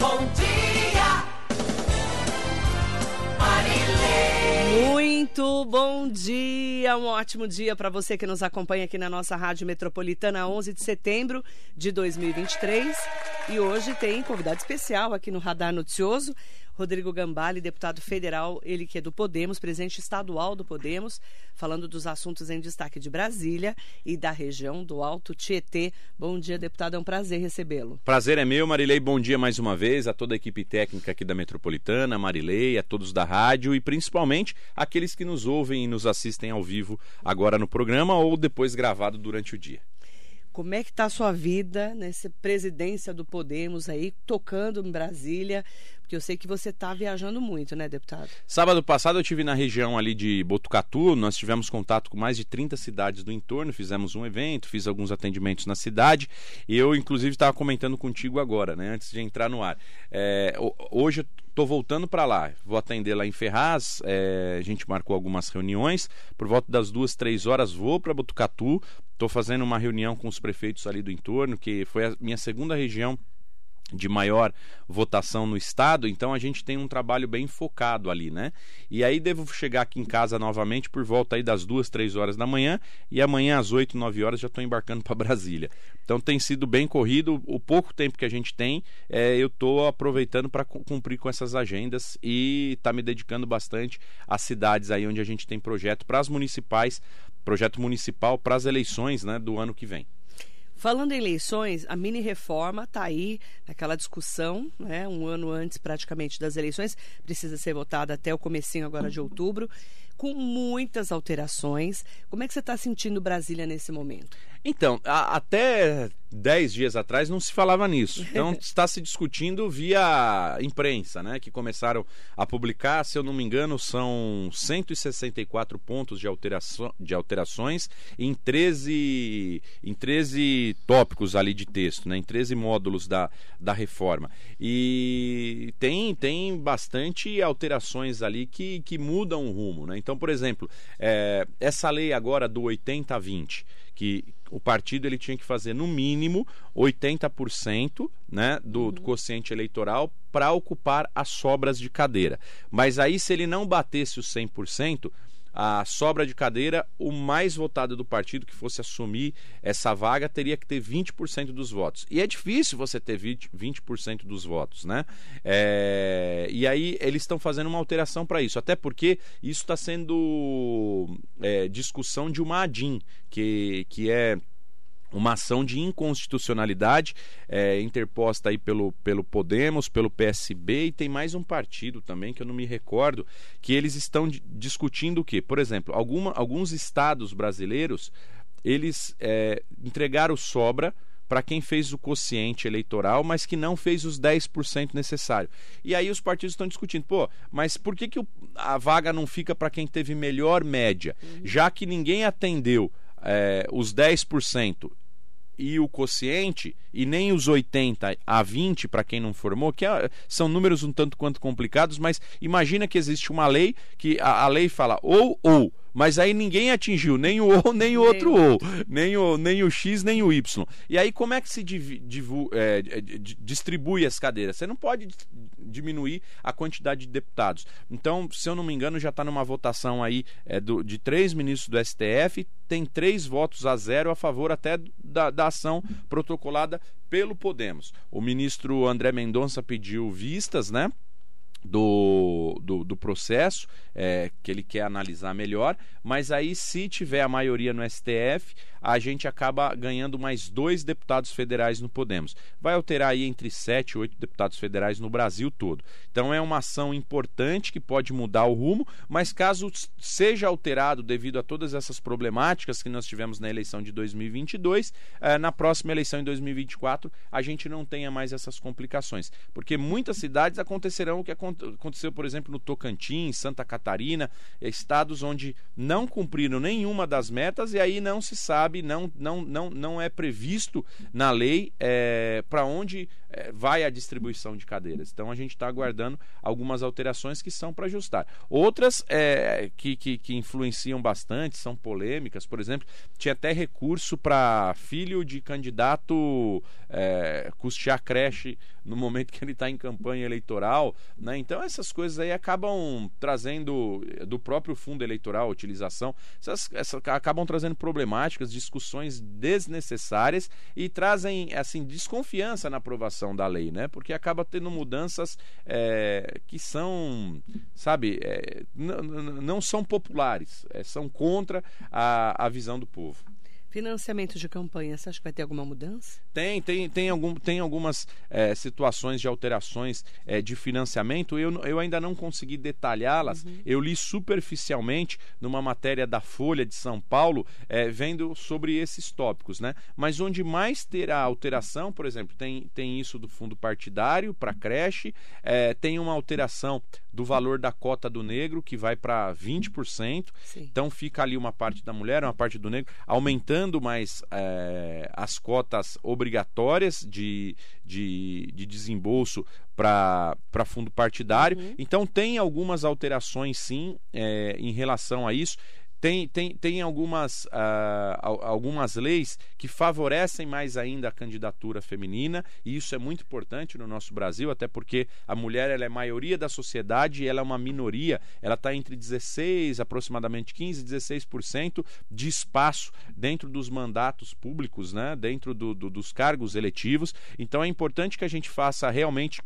Bom dia. Muito bom dia, um ótimo dia para você que nos acompanha aqui na nossa Rádio Metropolitana, 11 de setembro de 2023. E hoje tem convidado especial aqui no Radar Noticioso. Rodrigo Gambale, deputado federal, ele que é do Podemos, presidente estadual do Podemos, falando dos assuntos em destaque de Brasília e da região do Alto Tietê. Bom dia, deputado, é um prazer recebê-lo. Prazer é meu, Marilei. Bom dia mais uma vez a toda a equipe técnica aqui da Metropolitana, Marilei, a todos da rádio e principalmente aqueles que nos ouvem e nos assistem ao vivo agora no programa ou depois gravado durante o dia. Como é que está a sua vida nessa presidência do Podemos aí, tocando em Brasília? Porque eu sei que você está viajando muito, né, deputado? Sábado passado eu estive na região ali de Botucatu, nós tivemos contato com mais de 30 cidades do entorno, fizemos um evento, fiz alguns atendimentos na cidade e eu, inclusive, estava comentando contigo agora, né, antes de entrar no ar. É, hoje eu estou voltando para lá, vou atender lá em Ferraz, é, a gente marcou algumas reuniões, por volta das duas, três horas vou para Botucatu, estou fazendo uma reunião com os prefeitos ali do entorno, que foi a minha segunda região de maior votação no estado, então a gente tem um trabalho bem focado ali, né? E aí devo chegar aqui em casa novamente por volta aí das duas, três horas da manhã e amanhã às oito, nove horas já estou embarcando para Brasília. Então tem sido bem corrido, o pouco tempo que a gente tem, é, eu estou aproveitando para cumprir com essas agendas e tá me dedicando bastante às cidades aí onde a gente tem projeto para as municipais, projeto municipal para as eleições, né, do ano que vem. Falando em eleições, a mini reforma está aí naquela discussão, né? Um ano antes praticamente das eleições, precisa ser votada até o comecinho agora de outubro, com muitas alterações. Como é que você está sentindo Brasília nesse momento? Então, a, até 10 dias atrás não se falava nisso. Então está se discutindo via imprensa, né? Que começaram a publicar, se eu não me engano, são 164 pontos de, alteração, de alterações em 13, em 13 tópicos ali de texto, né? Em 13 módulos da, da reforma. E tem, tem bastante alterações ali que, que mudam o rumo, né? Então, por exemplo, é, essa lei agora do 80 a 20 que o partido ele tinha que fazer no mínimo 80% né, do, uhum. do quociente eleitoral para ocupar as sobras de cadeira. Mas aí, se ele não batesse os 100%, a sobra de cadeira, o mais votado do partido que fosse assumir essa vaga teria que ter 20% dos votos. E é difícil você ter 20%, 20 dos votos, né? É... E aí eles estão fazendo uma alteração para isso, até porque isso está sendo é, discussão de uma ADIM, que, que é uma ação de inconstitucionalidade é, interposta aí pelo, pelo Podemos, pelo PSB e tem mais um partido também que eu não me recordo que eles estão discutindo o que, por exemplo, alguma, alguns estados brasileiros eles é, entregaram sobra para quem fez o quociente eleitoral, mas que não fez os 10% necessário. E aí os partidos estão discutindo, pô, mas por que, que a vaga não fica para quem teve melhor média? Uhum. Já que ninguém atendeu é, os 10% e o quociente, e nem os 80 a 20 para quem não formou, que é, são números um tanto quanto complicados, mas imagina que existe uma lei que a, a lei fala ou ou mas aí ninguém atingiu nem o ou nem o outro ou, nem o, nem o X nem o Y. E aí como é que se div, divu, é, distribui as cadeiras? Você não pode diminuir a quantidade de deputados. Então, se eu não me engano, já está numa votação aí é, do, de três ministros do STF, tem três votos a zero a favor até da, da ação protocolada pelo Podemos. O ministro André Mendonça pediu vistas, né? Do, do, do processo é, que ele quer analisar melhor, mas aí se tiver a maioria no STF, a gente acaba ganhando mais dois deputados federais no Podemos. Vai alterar aí entre sete e oito deputados federais no Brasil todo. Então é uma ação importante que pode mudar o rumo, mas caso seja alterado devido a todas essas problemáticas que nós tivemos na eleição de 2022, é, na próxima eleição em 2024 a gente não tenha mais essas complicações, porque muitas cidades acontecerão o que aconteceu, por exemplo, no Tocantins, Santa Catarina, estados onde não cumpriram nenhuma das metas e aí não se sabe sabe, não, não, não, não é previsto na lei é, para onde é, vai a distribuição de cadeiras. Então a gente está aguardando algumas alterações que são para ajustar. Outras é, que, que, que influenciam bastante, são polêmicas, por exemplo, tinha até recurso para filho de candidato é, custear creche no momento que ele está em campanha eleitoral. Né? Então essas coisas aí acabam trazendo do próprio fundo eleitoral, utilização, essas, essas acabam trazendo problemáticas, discussões desnecessárias e trazem assim desconfiança na aprovação da lei, né? Porque acaba tendo mudanças é, que são, sabe, é, não são populares, é, são contra a, a visão do povo. Financiamento de campanha, você acha que vai ter alguma mudança? Tem, tem, tem, algum, tem algumas é, situações de alterações é, de financiamento. Eu, eu ainda não consegui detalhá-las. Uhum. Eu li superficialmente numa matéria da Folha de São Paulo, é, vendo sobre esses tópicos, né? Mas onde mais terá alteração, por exemplo, tem, tem isso do fundo partidário para creche, tem uma alteração do valor da cota do negro, que vai para 20%. Sim. Então fica ali uma parte da mulher, uma parte do negro, aumentando mais é, as cotas obrigatórias de, de, de desembolso para fundo partidário. Uhum. Então tem algumas alterações sim é, em relação a isso. Tem, tem, tem algumas, uh, algumas leis que favorecem mais ainda a candidatura feminina, e isso é muito importante no nosso Brasil, até porque a mulher ela é maioria da sociedade e ela é uma minoria, ela está entre 16, aproximadamente 15, 16% de espaço dentro dos mandatos públicos, né? dentro do, do, dos cargos eletivos. Então é importante que a gente faça realmente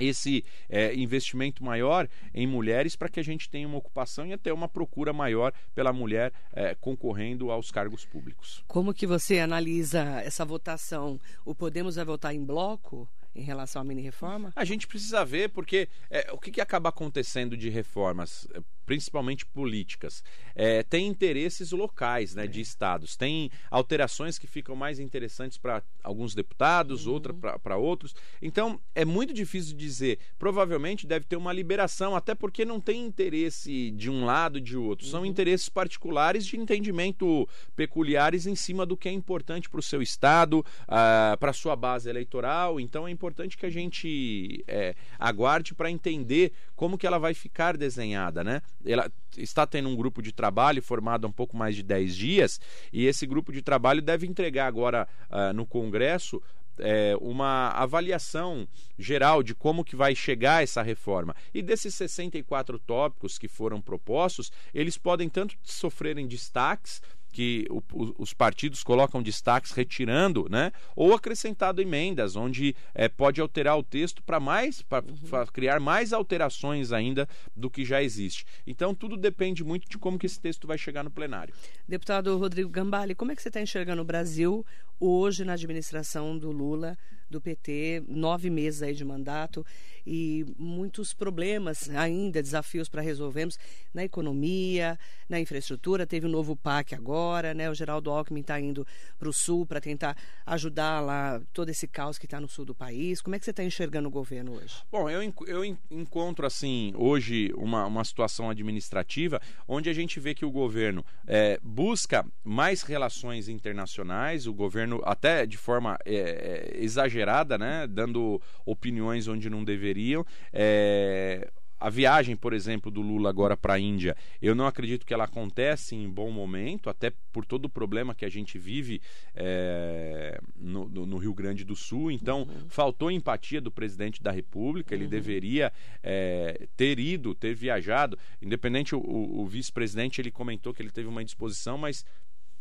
esse é, investimento maior em mulheres para que a gente tenha uma ocupação e até uma procura maior pela mulher é, concorrendo aos cargos públicos. Como que você analisa essa votação? O Podemos vai votar em bloco? em relação à mini reforma? A gente precisa ver porque é, o que, que acaba acontecendo de reformas principalmente políticas. É, tem interesses locais né, de estados, tem alterações que ficam mais interessantes para alguns deputados, uhum. outra para outros. Então é muito difícil dizer. Provavelmente deve ter uma liberação, até porque não tem interesse de um lado e de outro. São uhum. interesses particulares de entendimento peculiares em cima do que é importante para o seu estado, uh, ah, para a sua base eleitoral. Então é importante que a gente é, aguarde para entender como que ela vai ficar desenhada, né? Ela está tendo um grupo de trabalho formado há um pouco mais de 10 dias e esse grupo de trabalho deve entregar agora uh, no Congresso é, uma avaliação geral de como que vai chegar essa reforma. E desses 64 tópicos que foram propostos, eles podem tanto sofrerem destaques que o, os partidos colocam destaques retirando, né? Ou acrescentado emendas, onde é, pode alterar o texto para mais, para uhum. criar mais alterações ainda do que já existe. Então tudo depende muito de como que esse texto vai chegar no plenário. Deputado Rodrigo Gambale, como é que você está enxergando o Brasil hoje na administração do Lula? Do PT, nove meses aí de mandato e muitos problemas ainda, desafios para resolvermos na economia, na infraestrutura. Teve um novo PAC agora, né? O Geraldo Alckmin está indo para o sul para tentar ajudar lá todo esse caos que está no sul do país. Como é que você está enxergando o governo hoje? Bom, eu, eu encontro assim hoje uma, uma situação administrativa onde a gente vê que o governo é, busca mais relações internacionais, o governo até de forma é, é exagerada exagerada, né? Dando opiniões onde não deveriam. É, a viagem, por exemplo, do Lula agora para a Índia, eu não acredito que ela acontece em bom momento, até por todo o problema que a gente vive é, no, no, Rio Grande do Sul. Então, uhum. faltou empatia do presidente da República, ele uhum. deveria é, ter ido, ter viajado. Independente, o, o vice-presidente ele comentou que ele teve uma indisposição, mas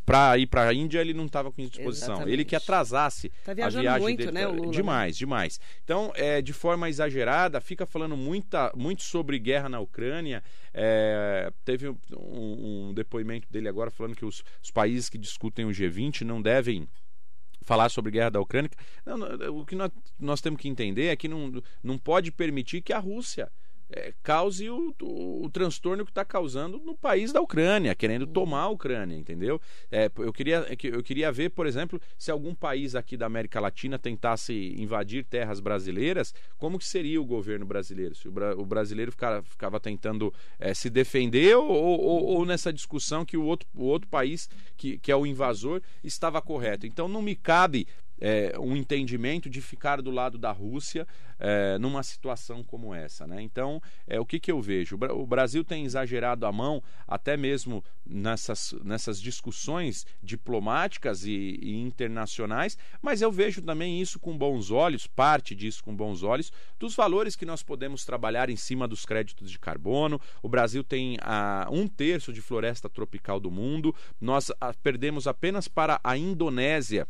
para ir para a Índia ele não estava com disposição. Exatamente. Ele que atrasasse tá a viagem muito, dele. Né, Lula, demais, né? demais. Então, é, de forma exagerada, fica falando muita, muito sobre guerra na Ucrânia. É, teve um, um, depoimento dele agora falando que os, os países que discutem o G20 não devem falar sobre guerra da Ucrânia. Não, não, o que nós, nós, temos que entender é que não, não pode permitir que a Rússia é, cause o, o, o, transtorno que está causando no país da Ucrânia, querendo uhum. tomar a Ucrânia, entendeu? É, eu, queria, eu queria ver, por exemplo, se algum país aqui da América Latina tentasse invadir terras brasileiras, como que seria o governo brasileiro? Se o, o brasileiro ficava, ficava tentando é, se defender ou, ou, ou, nessa discussão que o outro, o outro país, que, que é o invasor, estava correto. Então não me cabe é, um entendimento de ficar do lado da Rússia é, numa situação como essa. Né? Então, é, o que, que eu vejo? O Brasil tem exagerado a mão, até mesmo nessas, nessas discussões diplomáticas e, e internacionais, mas eu vejo também isso com bons olhos, parte disso com bons olhos, dos valores que nós podemos trabalhar em cima dos créditos de carbono. O Brasil tem a, um terço de floresta tropical do mundo, nós a, perdemos apenas para a Indonésia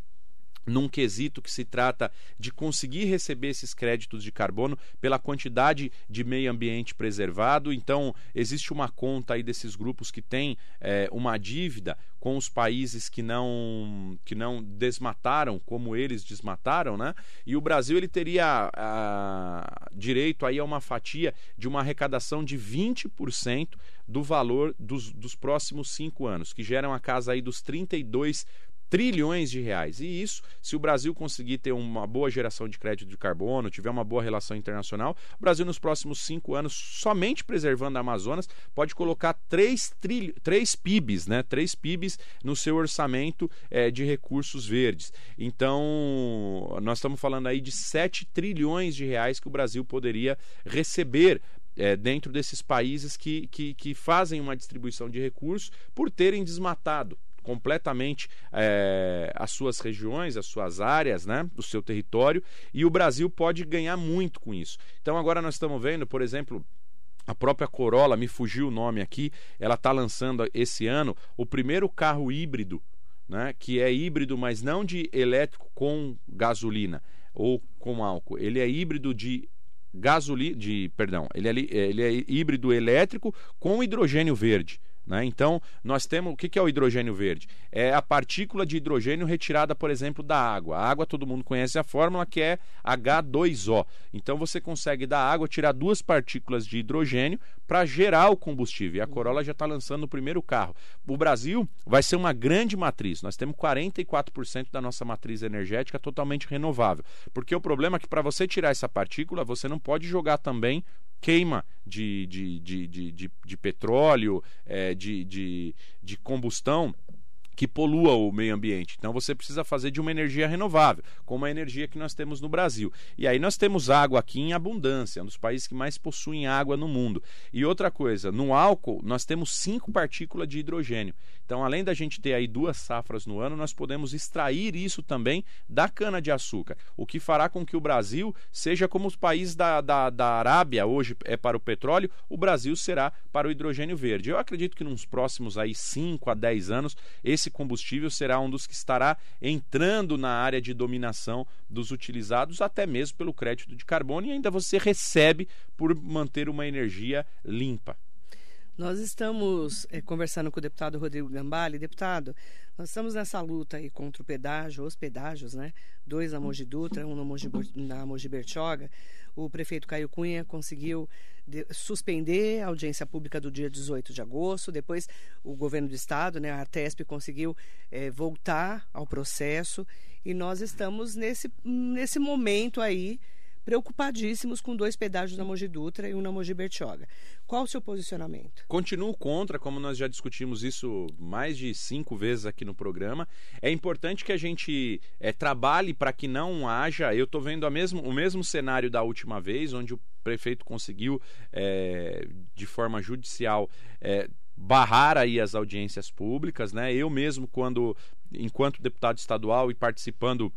num quesito que se trata de conseguir receber esses créditos de carbono pela quantidade de meio ambiente preservado. Então, existe uma conta aí desses grupos que tem é, uma dívida com os países que não que não desmataram como eles desmataram, né? E o Brasil ele teria a, direito aí a uma fatia de uma arrecadação de 20% do valor dos, dos próximos cinco anos, que geram a casa aí dos 32 trilhões de reais. E isso, se o Brasil conseguir ter uma boa geração de crédito de carbono, tiver uma boa relação internacional, o Brasil nos próximos cinco anos, somente preservando a Amazonas, pode colocar três, trilho, três PIBs, né? Três PIBs no seu orçamento é, de recursos verdes. Então, nós estamos falando aí de 7 trilhões de reais que o Brasil poderia receber é, dentro desses países que, que, que fazem uma distribuição de recursos por terem desmatado completamente é, as suas regiões, as suas áreas, né, do seu território, e o Brasil pode ganhar muito com isso. Então agora nós estamos vendo, por exemplo, a própria Corolla, me fugiu o nome aqui, ela está lançando esse ano o primeiro carro híbrido, né, que é híbrido, mas não de elétrico com gasolina ou com álcool. Ele é híbrido de gasolina, de, perdão, ele é, ele é híbrido elétrico com hidrogênio verde. Né? Então, nós temos. O que é o hidrogênio verde? É a partícula de hidrogênio retirada, por exemplo, da água. A água, todo mundo conhece a fórmula que é H2O. Então, você consegue da água tirar duas partículas de hidrogênio para gerar o combustível. E a Corolla já está lançando o primeiro carro. O Brasil vai ser uma grande matriz. Nós temos 44% da nossa matriz energética totalmente renovável. Porque o problema é que para você tirar essa partícula, você não pode jogar também queima de, de, de, de, de, de petróleo, é, de, de, de combustão que polua o meio ambiente. Então você precisa fazer de uma energia renovável, como a energia que nós temos no Brasil. E aí nós temos água aqui em abundância, um dos países que mais possuem água no mundo. E outra coisa, no álcool nós temos cinco partículas de hidrogênio. Então, além da gente ter aí duas safras no ano, nós podemos extrair isso também da cana-de-açúcar, o que fará com que o Brasil seja como os países da, da, da Arábia, hoje é para o petróleo, o Brasil será para o hidrogênio verde. Eu acredito que nos próximos aí 5 a 10 anos, esse combustível será um dos que estará entrando na área de dominação dos utilizados, até mesmo pelo crédito de carbono, e ainda você recebe por manter uma energia limpa. Nós estamos é, conversando com o deputado Rodrigo Gambale. Deputado, nós estamos nessa luta aí contra o pedágio, os pedágios, né? Dois na Mogi Dutra, um Mogi, na Mogi Bertioga. O prefeito Caio Cunha conseguiu de, suspender a audiência pública do dia 18 de agosto. Depois, o governo do estado, né, a Artesp, conseguiu é, voltar ao processo. E nós estamos nesse, nesse momento aí preocupadíssimos com dois pedágios na Mogi Dutra e um na Mogi Bertioga. Qual o seu posicionamento? Continuo contra, como nós já discutimos isso mais de cinco vezes aqui no programa. É importante que a gente é, trabalhe para que não haja. Eu estou vendo mesmo, o mesmo cenário da última vez, onde o prefeito conseguiu, é, de forma judicial, é, barrar aí as audiências públicas, né? Eu mesmo, quando, enquanto deputado estadual e participando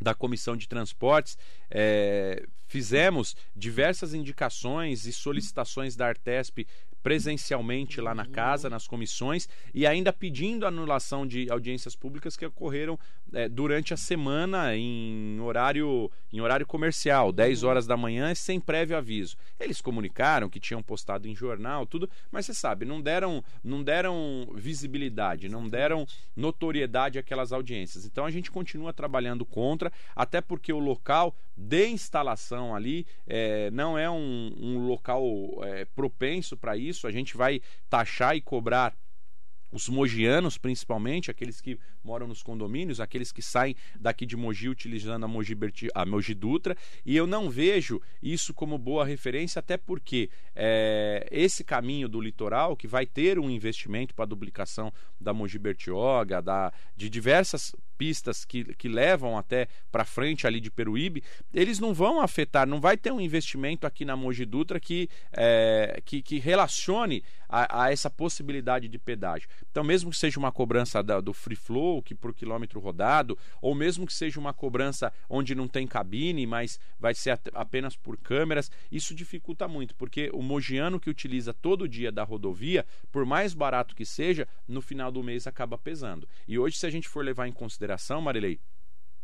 da Comissão de Transportes, é, fizemos diversas indicações e solicitações da Artesp presencialmente lá na casa, nas comissões, e ainda pedindo anulação de audiências públicas que ocorreram é, durante a semana em horário, em horário comercial, 10 horas da manhã, sem prévio aviso. Eles comunicaram que tinham postado em jornal, tudo, mas você sabe, não deram, não deram visibilidade, não deram notoriedade àquelas audiências. Então a gente continua trabalhando contra, até porque o local de instalação ali é, não é um, um local é, propenso para isso. A gente vai taxar e cobrar os mogianos, principalmente, aqueles que moram nos condomínios, aqueles que saem daqui de Mogi utilizando a Mogi, Berti, a Mogi Dutra, e eu não vejo isso como boa referência, até porque é, esse caminho do litoral, que vai ter um investimento para a duplicação da Mogi Bertioga, da, de diversas pistas que, que levam até para frente ali de Peruíbe, eles não vão afetar, não vai ter um investimento aqui na Mogi Dutra que, é, que, que, relacione a, a, essa possibilidade de pedágio. Então, mesmo que seja uma cobrança da, do free flow, que por quilômetro rodado, ou mesmo que seja uma cobrança onde não tem cabine, mas vai ser apenas por câmeras, isso dificulta muito, porque o mogiano que utiliza todo dia da rodovia, por mais barato que seja, no final do mês acaba pesando. E hoje, se a gente for levar em consideração, Marilei,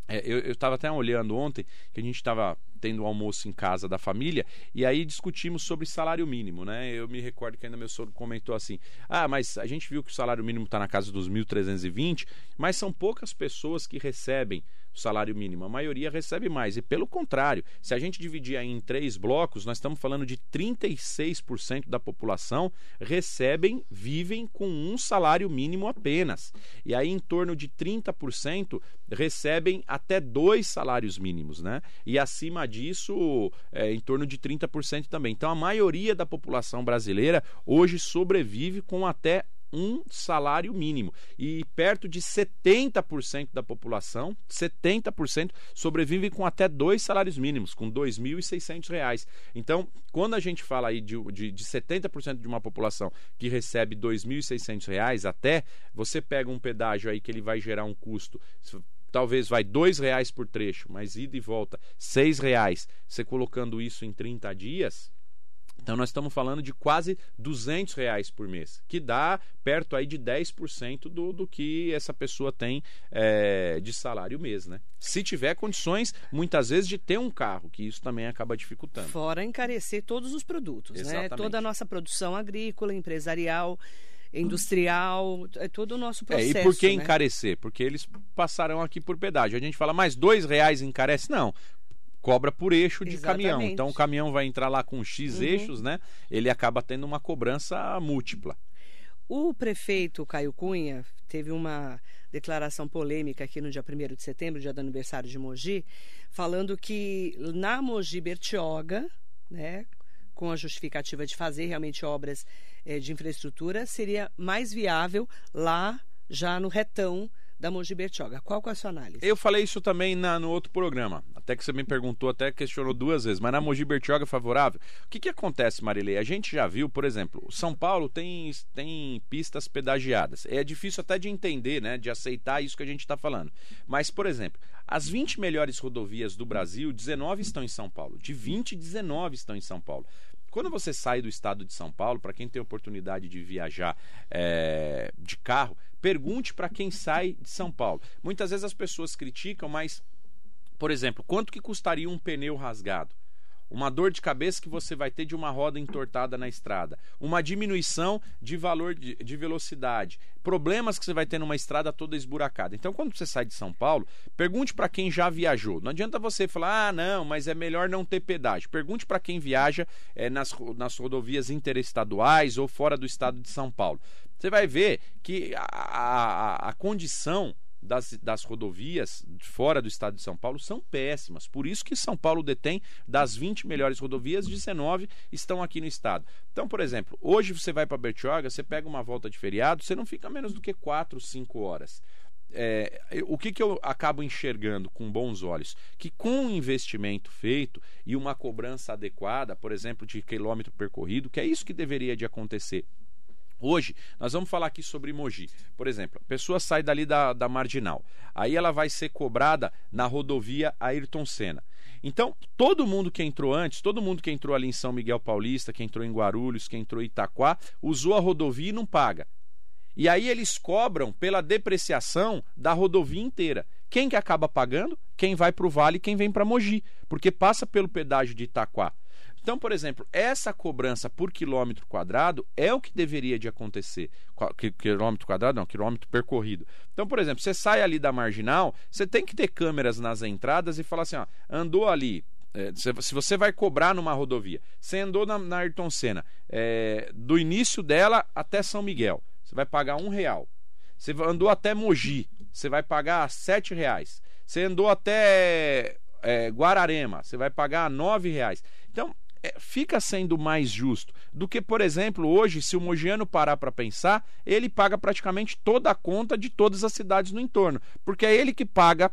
é, eu estava até olhando ontem que a gente estava tendo um almoço em casa da família e aí discutimos sobre salário mínimo, né? Eu me recordo que ainda meu sogro comentou assim: ah, mas a gente viu que o salário mínimo está na casa dos 1.320, mas são poucas pessoas que recebem o salário mínimo. A maioria recebe mais. E pelo contrário, se a gente dividir em três blocos, nós estamos falando de 36% da população recebem, vivem com um salário mínimo apenas. E aí em torno de 30% recebem até dois salários mínimos, né? E acima disso, é, em torno de 30% também. Então a maioria da população brasileira hoje sobrevive com até um salário mínimo. E perto de 70% da população, 70% sobrevive com até dois salários mínimos, com R$ 2.600. Então, quando a gente fala aí de, de, de 70% de uma população que recebe R$ 2.600 até, você pega um pedágio aí que ele vai gerar um custo talvez vai dois reais por trecho, mas ida e volta seis reais. Você colocando isso em 30 dias, então nós estamos falando de quase 200 reais por mês, que dá perto aí de 10% do, do que essa pessoa tem é, de salário mês, né? Se tiver condições, muitas vezes, de ter um carro, que isso também acaba dificultando. Fora encarecer todos os produtos, Exatamente. né? Toda a nossa produção agrícola, empresarial industrial, é todo o nosso processo. É, e por que né? encarecer? Porque eles passarão aqui por pedágio. A gente fala, mais dois reais encarece? Não cobra por eixo de Exatamente. caminhão. Então o caminhão vai entrar lá com X uhum. eixos, né? Ele acaba tendo uma cobrança múltipla. O prefeito Caio Cunha teve uma declaração polêmica aqui no dia 1 de setembro, dia do aniversário de Mogi, falando que na Mogi Bertioga, né, com a justificativa de fazer realmente obras eh, de infraestrutura, seria mais viável lá já no retão da Mogi Bertioga. Qual é a sua análise? Eu falei isso também na, no outro programa. Até que você me perguntou, até questionou duas vezes. Mas na Mogi Bertioga é favorável? O que, que acontece, Marilei? A gente já viu, por exemplo, São Paulo tem, tem pistas pedagiadas. É difícil até de entender, né? De aceitar isso que a gente está falando. Mas, por exemplo, as 20 melhores rodovias do Brasil, 19 estão em São Paulo. De 20, 19 estão em São Paulo. Quando você sai do estado de São Paulo, para quem tem oportunidade de viajar é, de carro, pergunte para quem sai de São Paulo. Muitas vezes as pessoas criticam, mas, por exemplo, quanto que custaria um pneu rasgado? Uma dor de cabeça que você vai ter de uma roda entortada na estrada, uma diminuição de valor de, de, velocidade, problemas que você vai ter numa estrada toda esburacada. Então, quando você sai de São Paulo, pergunte para quem já viajou. Não adianta você falar, ah, não, mas é melhor não ter pedágio. Pergunte para quem viaja é, nas, nas rodovias interestaduais ou fora do estado de São Paulo. Você vai ver que a, a, a condição das, das rodovias fora do estado de São Paulo são péssimas. Por isso que São Paulo detém das 20 melhores rodovias, 19 estão aqui no estado. Então, por exemplo, hoje você vai para Bertioga, você pega uma volta de feriado, você não fica menos do que 4, 5 horas. É, o que, que eu acabo enxergando com bons olhos? Que com um investimento feito e uma cobrança adequada, por exemplo, de quilômetro percorrido, que é isso que deveria de acontecer Hoje, nós vamos falar aqui sobre Mogi. Por exemplo, a pessoa sai dali da, da Marginal. Aí ela vai ser cobrada na rodovia Ayrton Senna. Então, todo mundo que entrou antes, todo mundo que entrou ali em São Miguel Paulista, que entrou em Guarulhos, que entrou em Itaquá, usou a rodovia e não paga. E aí eles cobram pela depreciação da rodovia inteira. Quem que acaba pagando? Quem vai para o Vale e quem vem para Mogi, porque passa pelo pedágio de Itaquá. Então, por exemplo, essa cobrança por quilômetro quadrado é o que deveria de acontecer. Quilômetro quadrado, não, quilômetro percorrido. Então, por exemplo, você sai ali da marginal, você tem que ter câmeras nas entradas e falar assim, ó, andou ali, é, se você vai cobrar numa rodovia, você andou na, na Ayrton Senna, é, do início dela até São Miguel, você vai pagar um real. Você andou até Mogi, você vai pagar sete reais. Você andou até é, Guararema, você vai pagar nove reais. Então, é, fica sendo mais justo do que, por exemplo, hoje, se o mogiano parar para pensar, ele paga praticamente toda a conta de todas as cidades no entorno, porque é ele que paga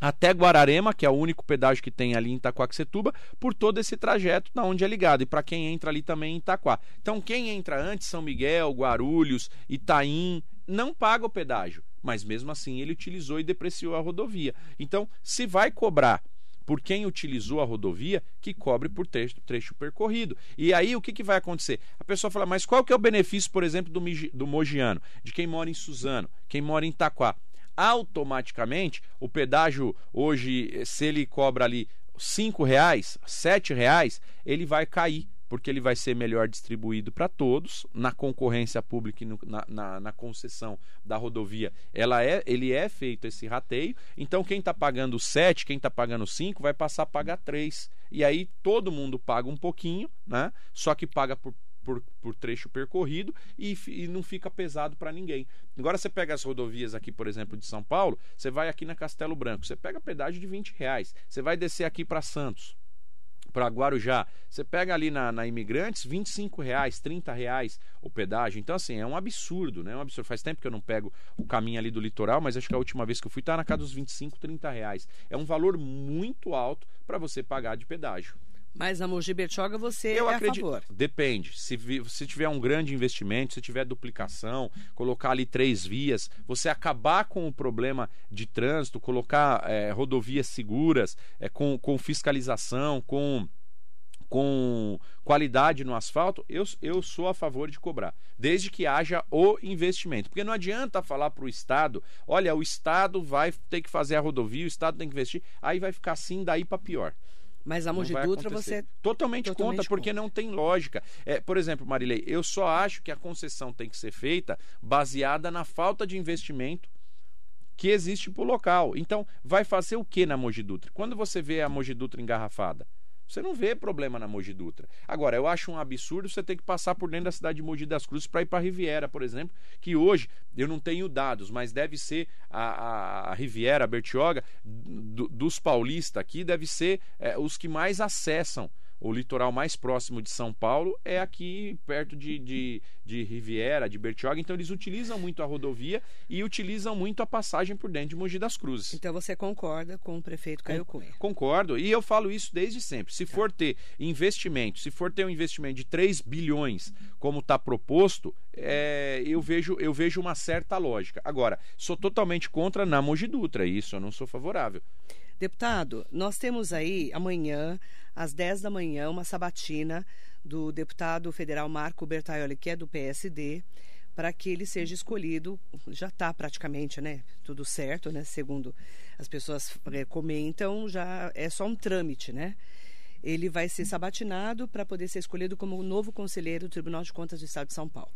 até Guararema, que é o único pedágio que tem ali em Itaquaquecetuba, por todo esse trajeto da onde é ligado e para quem entra ali também em Itaquá. Então quem entra antes, São Miguel, Guarulhos, Itaim, não paga o pedágio, mas mesmo assim ele utilizou e depreciou a rodovia. Então, se vai cobrar por quem utilizou a rodovia, que cobre por trecho, trecho percorrido. E aí o que, que vai acontecer? A pessoa fala, mas qual que é o benefício, por exemplo, do, do mogiano, de quem mora em Suzano, quem mora em Itaquá? automaticamente o pedágio hoje, se ele cobra ali cinco reais, sete reais, ele vai cair porque ele vai ser melhor distribuído para todos na concorrência pública e no, na, na, na, concessão da rodovia. Ela é, ele é feito esse rateio. Então quem está pagando 7, quem está pagando 5, vai passar a pagar 3. E aí todo mundo paga um pouquinho, né? Só que paga por por, por trecho percorrido e, e não fica pesado para ninguém. Agora você pega as rodovias aqui, por exemplo, de São Paulo, você vai aqui na Castelo Branco, você pega pedágio de 20 reais, você vai descer aqui para Santos, para Guarujá, você pega ali na, na Imigrantes, 25 reais, 30 reais o pedágio. Então, assim, é um absurdo, né? É um absurdo. Faz tempo que eu não pego o caminho ali do litoral, mas acho que a última vez que eu fui tá na casa dos 25, 30 reais. É um valor muito alto para você pagar de pedágio. Mas a Mogi Bertioga você eu é acredito, a favor? Depende. Se, se tiver um grande investimento, se tiver duplicação, colocar ali três vias, você acabar com o problema de trânsito, colocar é, rodovias seguras, é, com, com fiscalização, com com qualidade no asfalto, eu, eu sou a favor de cobrar, desde que haja o investimento. Porque não adianta falar para o Estado: olha, o Estado vai ter que fazer a rodovia, o Estado tem que investir, aí vai ficar assim daí para pior. Mas a Mogi Dutra você. Totalmente, totalmente conta, porque não tem lógica. É, por exemplo, Marilei, eu só acho que a concessão tem que ser feita baseada na falta de investimento que existe para o local. Então, vai fazer o que na Mogi Dutra? Quando você vê a Mogi Dutra engarrafada? Você não vê problema na Mogi Dutra. Agora, eu acho um absurdo você ter que passar por dentro da cidade de Mogi das Cruzes para ir para Riviera, por exemplo, que hoje eu não tenho dados, mas deve ser a, a, a Riviera, a Bertioga, do, dos paulistas aqui, deve ser é, os que mais acessam o litoral mais próximo de São Paulo é aqui perto de, de, de, Riviera, de Bertioga. Então eles utilizam muito a rodovia e utilizam muito a passagem por dentro de Mogi das Cruzes. Então você concorda com o prefeito Caio Cunha? Concordo. E eu falo isso desde sempre. Se tá. for ter investimento, se for ter um investimento de 3 bilhões, como está proposto, é, eu, vejo, eu vejo uma certa lógica. Agora, sou totalmente contra na Mogi Dutra. Isso eu não sou favorável. Deputado, nós temos aí amanhã, às 10 da manhã, uma sabatina do deputado federal Marco Bertaioli, que é do PSD, para que ele seja escolhido. Já está praticamente, né? Tudo certo, né? Segundo as pessoas é, comentam, já é só um trâmite, né? Ele vai ser sabatinado para poder ser escolhido como novo conselheiro do Tribunal de Contas do Estado de São Paulo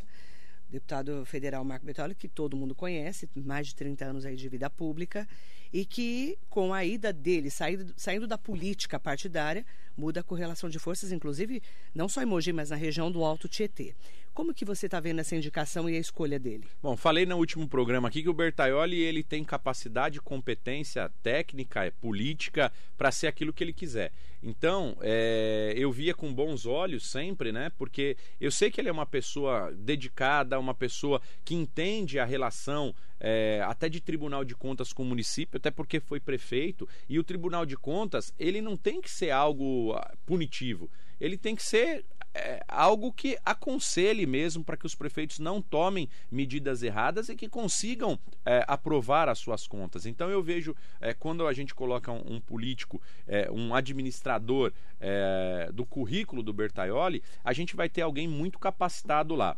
deputado federal Marco Bertoli, que todo mundo conhece, mais de 30 anos aí de vida pública, e que com a ida dele, saindo, saindo da política partidária, muda a correlação de forças, inclusive não só em Mogi, mas na região do Alto Tietê. Como que você está vendo essa indicação e a escolha dele? Bom, falei no último programa aqui que o Bertaioli ele tem capacidade, competência técnica, é política para ser aquilo que ele quiser. Então, é, eu via com bons olhos sempre, né? Porque eu sei que ele é uma pessoa dedicada, uma pessoa que entende a relação é, até de Tribunal de Contas com o município, até porque foi prefeito, e o Tribunal de Contas, ele não tem que ser algo ah, punitivo, ele tem que ser é, algo que aconselhe mesmo para que os prefeitos não tomem medidas erradas e que consigam é, aprovar as suas contas. Então eu vejo é, quando a gente coloca um, um político, é, um administrador é, do currículo do Bertaioli, a gente vai ter alguém muito capacitado lá.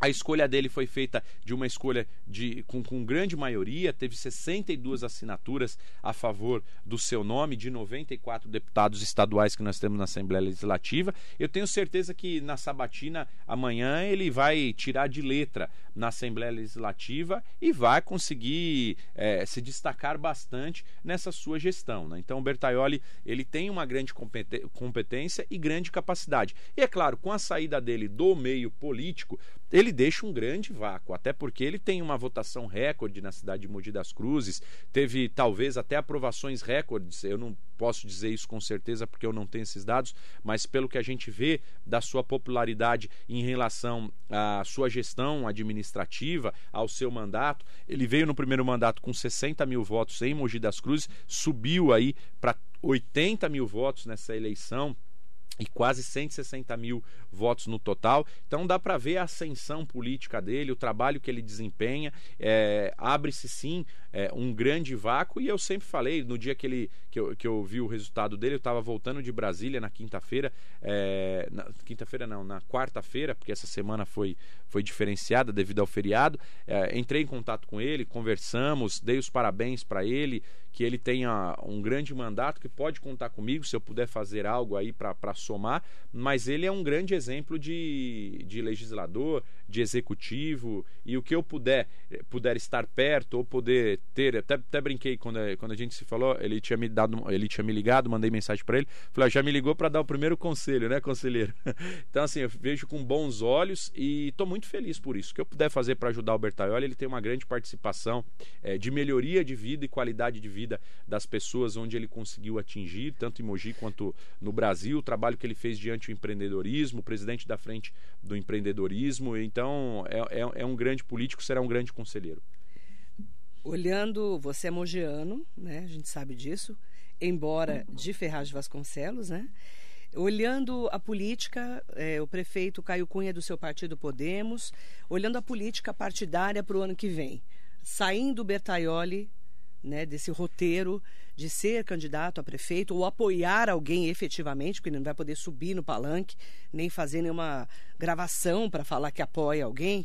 A escolha dele foi feita de uma escolha de, com, com grande maioria, teve 62 assinaturas a favor do seu nome, de 94 deputados estaduais que nós temos na Assembleia Legislativa. Eu tenho certeza que na sabatina amanhã ele vai tirar de letra na Assembleia Legislativa e vai conseguir é, se destacar bastante nessa sua gestão. Né? Então o Bertaioli ele tem uma grande competência e grande capacidade. E é claro, com a saída dele do meio político, ele deixa um grande vácuo, até porque ele tem uma votação recorde na cidade de Mogi das Cruzes, teve talvez até aprovações recordes, eu não posso dizer isso com certeza porque eu não tenho esses dados, mas pelo que a gente vê da sua popularidade em relação à sua gestão administrativa, ao seu mandato, ele veio no primeiro mandato com 60 mil votos em Mogi das Cruzes, subiu aí para 80 mil votos nessa eleição e quase 160 mil votos no total. Então dá para ver a ascensão política dele, o trabalho que ele desempenha. É, Abre-se sim é, um grande vácuo e eu sempre falei, no dia que, ele, que, eu, que eu vi o resultado dele, eu estava voltando de Brasília na quinta-feira, é, quinta-feira não, na quarta-feira, porque essa semana foi, foi diferenciada devido ao feriado. É, entrei em contato com ele, conversamos, dei os parabéns para ele, que ele tenha um grande mandato, que pode contar comigo se eu puder fazer algo aí para somar, mas ele é um grande exemplo de, de legislador, de executivo, e o que eu puder, puder estar perto ou poder ter, até, até brinquei quando, quando a gente se falou, ele tinha me dado, ele tinha me ligado, mandei mensagem para ele, falei, já me ligou para dar o primeiro conselho, né, conselheiro? então assim, eu vejo com bons olhos e estou muito feliz por isso. O que eu puder fazer para ajudar o Bertaioli, ele tem uma grande participação é, de melhoria de vida e qualidade de vida das pessoas onde ele conseguiu atingir, tanto em Mogi quanto no Brasil, o trabalho que ele fez diante do empreendedorismo, presidente da frente do empreendedorismo, então é, é, é um grande político, será um grande conselheiro. Olhando, você é mogiano, né? A gente sabe disso, embora de Ferraz de Vasconcelos, né? Olhando a política, é, o prefeito Caio Cunha é do seu partido Podemos, olhando a política partidária para o ano que vem, saindo Bertaioli né, desse roteiro de ser candidato a prefeito ou apoiar alguém efetivamente, porque ele não vai poder subir no palanque, nem fazer nenhuma gravação para falar que apoia alguém.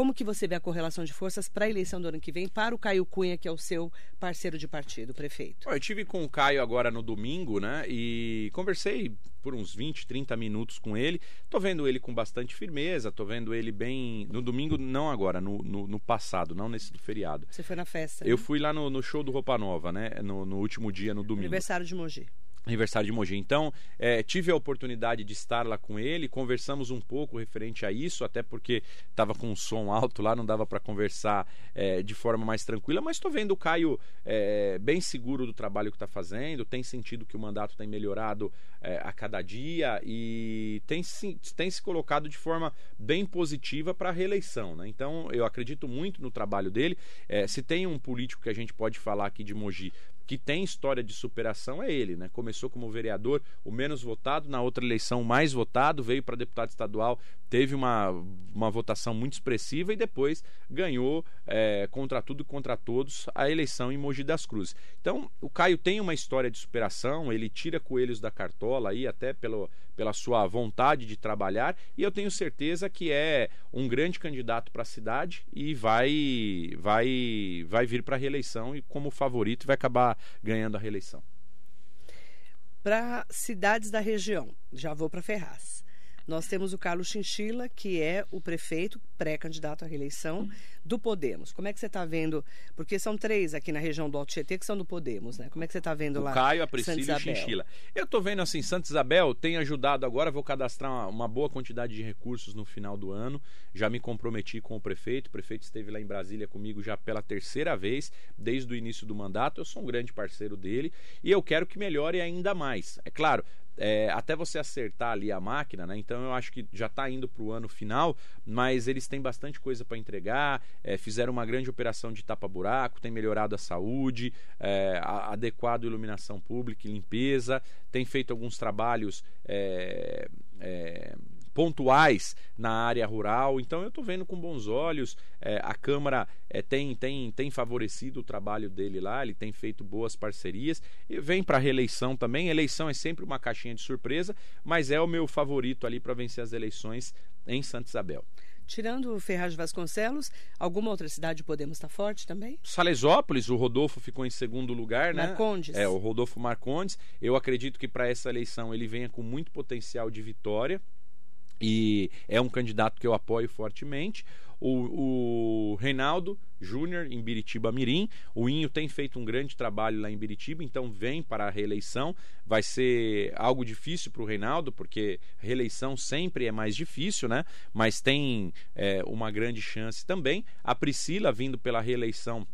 Como que você vê a correlação de forças para a eleição do ano que vem para o Caio Cunha, que é o seu parceiro de partido, prefeito? Eu tive com o Caio agora no domingo, né? E conversei por uns 20, 30 minutos com ele. Tô vendo ele com bastante firmeza, tô vendo ele bem. No domingo, não agora, no, no, no passado, não nesse do feriado. Você foi na festa? Eu né? fui lá no, no, show do Roupa Nova, né? No, no último dia, no domingo. Aniversário de Mogi aniversário de Mogi. Então, é, tive a oportunidade de estar lá com ele, conversamos um pouco referente a isso, até porque estava com um som alto lá, não dava para conversar é, de forma mais tranquila, mas estou vendo o Caio é, bem seguro do trabalho que está fazendo, tem sentido que o mandato tem melhorado é, a cada dia e tem se, tem se colocado de forma bem positiva para a reeleição. Né? Então, eu acredito muito no trabalho dele. É, se tem um político que a gente pode falar aqui de Mogi que tem história de superação é ele, né? Começou como vereador, o menos votado, na outra eleição mais votado, veio para deputado estadual, teve uma, uma votação muito expressiva e depois ganhou é, contra tudo e contra todos a eleição em Mogi das Cruzes. Então, o Caio tem uma história de superação, ele tira coelhos da cartola aí, até pelo, pela sua vontade de trabalhar, e eu tenho certeza que é um grande candidato para a cidade e vai, vai, vai vir para a reeleição e como favorito vai acabar ganhando a reeleição. Para cidades da região, já vou para Ferraz. Nós temos o Carlos Chinchila, que é o prefeito pré-candidato à reeleição do Podemos. Como é que você está vendo? Porque são três aqui na região do Alto Tietê que são do Podemos, né? Como é que você está vendo o lá? Caio, a Priscila e o Chinchila. Eu estou vendo assim, Santa Isabel tem ajudado agora, vou cadastrar uma, uma, boa quantidade de recursos no final do ano. Já me comprometi com o prefeito. O prefeito esteve lá em Brasília comigo já pela terceira vez, desde o início do mandato. Eu sou um grande parceiro dele e eu quero que melhore ainda mais. É claro, é, até você acertar ali a máquina, né? Então eu acho que já está indo para o ano final, mas eles têm bastante coisa para entregar. É, fizeram uma grande operação de tapa-buraco, tem melhorado a saúde, é, adequado iluminação pública e limpeza, tem feito alguns trabalhos é, é, pontuais na área rural. Então eu estou vendo com bons olhos. É, a Câmara é, tem, tem, tem favorecido o trabalho dele lá, ele tem feito boas parcerias. E vem para a reeleição também. Eleição é sempre uma caixinha de surpresa, mas é o meu favorito ali para vencer as eleições em Santa Isabel. Tirando Ferraz de Vasconcelos, alguma outra cidade Podemos estar forte também? Salesópolis, o Rodolfo ficou em segundo lugar, né? Marcondes. É, o Rodolfo Marcondes. Eu acredito que para essa eleição ele venha com muito potencial de vitória. E é um candidato que eu apoio fortemente. O, o Reinaldo Júnior em Biritiba Mirim. O Inho tem feito um grande trabalho lá em Biritiba, então vem para a reeleição. Vai ser algo difícil para o Reinaldo, porque reeleição sempre é mais difícil, né? Mas tem é, uma grande chance também. A Priscila vindo pela reeleição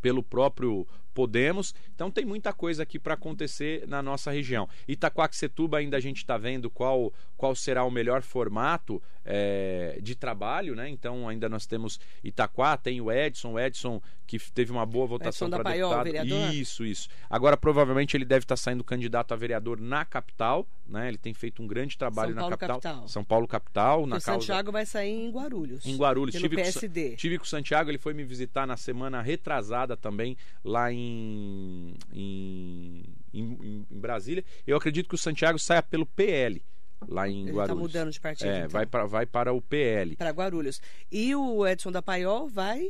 pelo próprio Podemos. Então tem muita coisa aqui para acontecer na nossa região. Itaquaquecetuba ainda a gente está vendo qual, qual será o melhor formato é, de trabalho, né? Então ainda nós temos Itaquá, tem o Edson, o Edson que teve uma boa votação para deputado. Vereador? Isso, isso. Agora provavelmente ele deve estar tá saindo candidato a vereador na capital, né? Ele tem feito um grande trabalho São na Paulo capital. capital. São Paulo capital, na o causa Santiago vai sair em Guarulhos. em Guarulhos. Pelo Tive com, PSD. tive com o Santiago, ele foi me visitar na semana retrasada também, lá em, em, em, em Brasília. Eu acredito que o Santiago saia pelo PL, lá em Ele está Guarulhos. mudando de partido. É, então, vai, pra, vai para o PL, para Guarulhos. E o Edson da Paiol vai.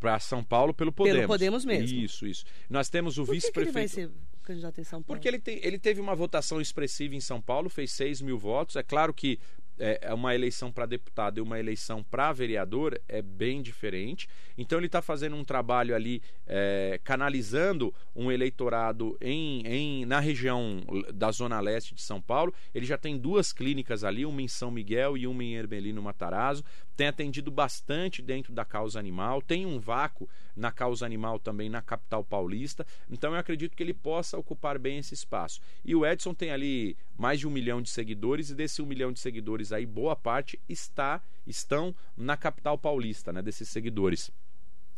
para São Paulo pelo Podemos. Podemos mesmo. Isso, isso. Nós temos o Por que, que ele vai vice-prefeito. ser candidato em São Paulo? Porque ele, tem, ele teve uma votação expressiva em São Paulo, fez 6 mil votos. É claro que é, é uma eleição para deputado e uma eleição para vereador é bem diferente. Então ele está fazendo um trabalho ali é, canalizando um eleitorado em, em, na região da zona leste de São Paulo. Ele já tem duas clínicas ali, uma em São Miguel e uma em Hermelino Matarazzo. Tem atendido bastante dentro da causa animal. Tem um vácuo na causa animal também na capital paulista. Então eu acredito que ele possa ocupar bem esse espaço. E o Edson tem ali mais de um milhão de seguidores e desse um milhão de seguidores aí boa parte está estão na capital paulista, né? Desses seguidores.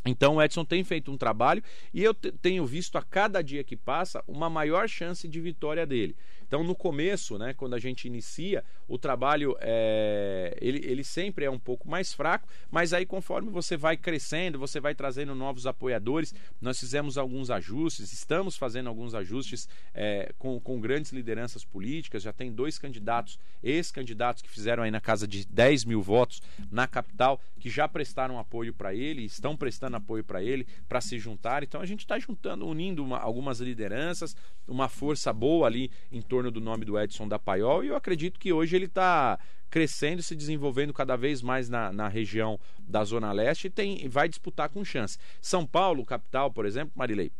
Então o Edson tem feito um trabalho e eu tenho visto a cada dia que passa uma maior chance de vitória dele. Então no começo, né, quando a gente inicia, o trabalho é, ele, ele sempre é um pouco mais fraco, mas aí conforme você vai crescendo, você vai trazendo novos apoiadores. Nós fizemos alguns ajustes, estamos fazendo alguns ajustes é, com, com grandes lideranças políticas. Já tem dois candidatos, ex-candidatos que fizeram aí na casa de 10 mil votos na capital, que já prestaram apoio para ele, estão prestando apoio para ele, para se juntar. Então a gente está juntando, unindo uma, algumas lideranças, uma força boa ali em torno do nome do Edson da Paiol, e eu acredito que hoje ele está crescendo, se desenvolvendo cada vez mais na, na região da Zona Leste e tem, vai disputar com chance. São Paulo, capital, por exemplo, Marilei,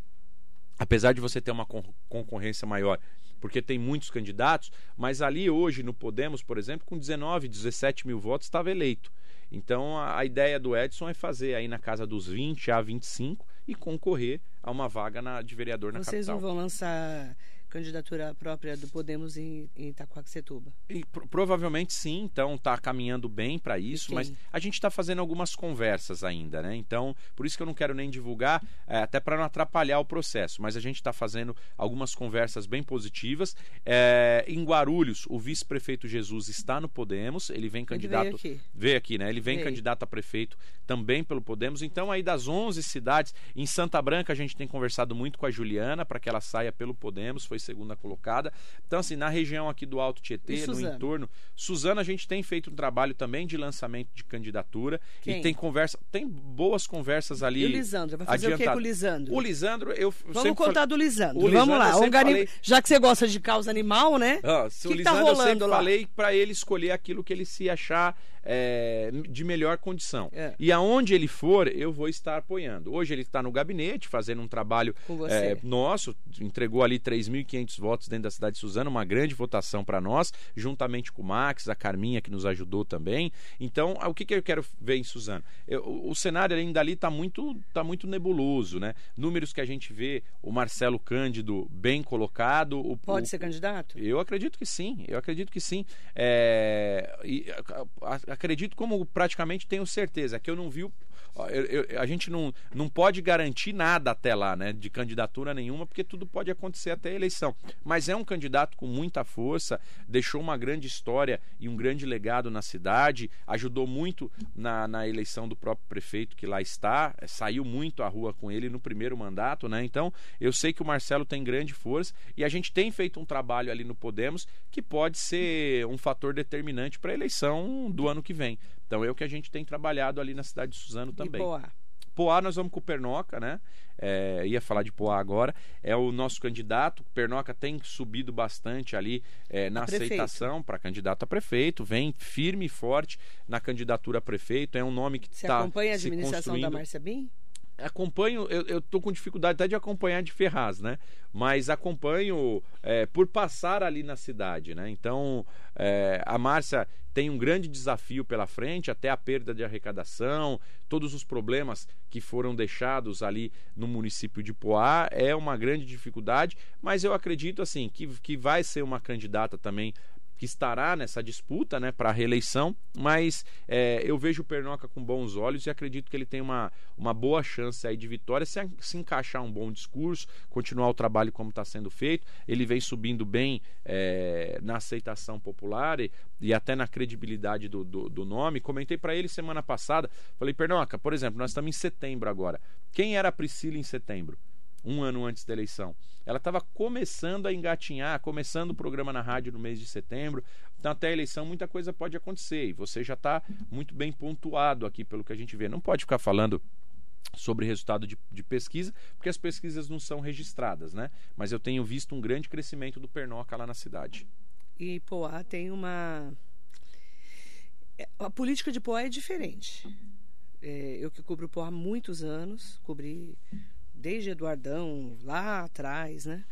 apesar de você ter uma concorrência maior, porque tem muitos candidatos, mas ali hoje no Podemos, por exemplo, com 19, 17 mil votos, estava eleito. Então a, a, ideia do Edson é fazer aí na casa dos 20 a 25 e concorrer a uma vaga na, de vereador na Vocês capital. não vão lançar candidatura própria do Podemos em, em Itacoaxetuba? E, pro, provavelmente sim, então está caminhando bem para isso, mas a gente está fazendo algumas conversas ainda, né? Então, por isso que eu não quero nem divulgar, é, até para não atrapalhar o processo, mas a gente está fazendo algumas conversas bem positivas. É, em Guarulhos, o vice-prefeito Jesus está no Podemos, ele vem candidato. Ele veio aqui. Veio aqui, né? Ele vem Veio. candidato a prefeito também pelo Podemos. Então, aí das 11 cidades, em Santa Branca a gente tem conversado muito com a Juliana para que ela saia pelo Podemos, foi segunda colocada. Então, assim, na região aqui do Alto Tietê, no entorno. Suzana, a gente tem feito um trabalho também de lançamento de candidatura. Quem? E tem conversa, tem boas conversas ali. E o Lisandro? Vai fazer o que adiantado. com o Lisandro? O Lisandro, eu Vamos contar falei- do Lisandro. O Lisandro, Vamos lá. eu Um garim- falei- Já que você gosta de causa animal, né? Ah, se Que o que tá eu rolando sempre lá? falei para ele escolher aquilo que ele se achar é, de melhor condição. É. E aonde ele for, eu vou estar apoiando. Hoje ele está no gabinete fazendo um trabalho é, nosso, entregou ali 3.500 votos dentro da cidade de Suzano, uma grande votação para nós, juntamente com o Max, a Carminha que nos ajudou também. Então, o que, que eu quero ver em Suzano? Eu- o, o cenário ainda ali está muito, tá muito nebuloso, né? Números que a gente vê, o Marcelo Cândido bem colocado, o, Pode o- ser candidato? eu acredito que sim, eu acredito que sim. É, e, a- a- acredito como praticamente tenho certeza, que eu não vi. o- eu- eu- a gente não, não pode garantir nada até lá, né? De candidatura nenhuma, porque tudo pode acontecer até a eleição. Mas é um candidato com muita força, deixou uma grande história e um grande legado na cidade, ajudou muito na, na eleição do próprio prefeito que lá está, eh, saiu muito à rua com ele no primeiro mandato, né? Então, eu sei que o Marcelo tem grande força e a gente tem feito um trabalho ali no Podemos que pode ser um fator determinante para a eleição do ano que vem. Então, é o que a gente tem trabalhado ali na cidade de Suzano também. E Poá. Poá nós vamos com o Pernoca, né? É, ia falar de Poá agora. É o nosso candidato. O Pernoca tem subido bastante ali é, na aceitação para candidato a prefeito. Vem firme e forte na candidatura a prefeito. É um nome que Você está acompanha a administração da Márcia Bin? acompanho, eu, tô com dificuldade até de acompanhar de Ferraz, né? Mas acompanho é, por passar ali na cidade, né? Então, é, a Márcia tem um grande desafio pela frente, até a perda de arrecadação, todos os problemas que foram deixados ali no município de Poá, é uma grande dificuldade, mas eu acredito, assim, que, que vai ser uma candidata também que estará nessa disputa né, para a reeleição, mas é, eu vejo o Pernoca com bons olhos e acredito que ele tem uma, uma boa chance aí de vitória se, se encaixar um bom discurso, continuar o trabalho como está sendo feito. Ele vem subindo bem é, na aceitação popular e, e até na credibilidade do, do, do nome. Comentei para ele semana passada, falei, Pernoca, por exemplo, nós estamos em setembro agora. Quem era a Priscila em setembro? Um ano antes da eleição. Ela estava começando a engatinhar, começando o programa na rádio no mês de setembro. Então, até a eleição, muita coisa pode acontecer. E você já está muito bem pontuado aqui, pelo que a gente vê. Não pode ficar falando sobre resultado de, de, pesquisa, porque as pesquisas não são registradas, né? Mas eu tenho visto um grande crescimento do Pernoca lá na cidade. E Poá tem uma. A política de Poá é diferente. É, eu que cubro Poá há muitos anos, cobri desde Eduardão, lá atrás, né?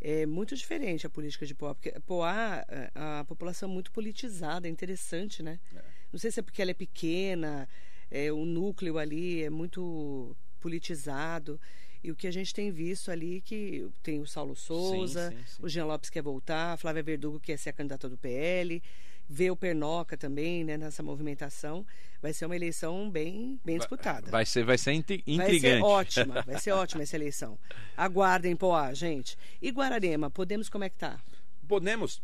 É muito diferente a política de Poá, porque Poá, a, a população é muito politizada, é interessante, né? É. Não sei se é porque ela é pequena, é, o núcleo ali é muito politizado. E o que a gente tem visto ali que tem o Saulo Souza, sim, sim, sim. o Jean Lopes quer voltar, a Flávia Verdugo quer ser a candidata do PL, vê o Pernoca também né, nessa movimentação. Vai ser uma eleição bem, bem disputada. Vai ser, vai ser intrigante. Vai ser ótima, vai ser ótima essa eleição. Aguardem, Poá, gente. E Guararema, podemos como é que tá? Podemos.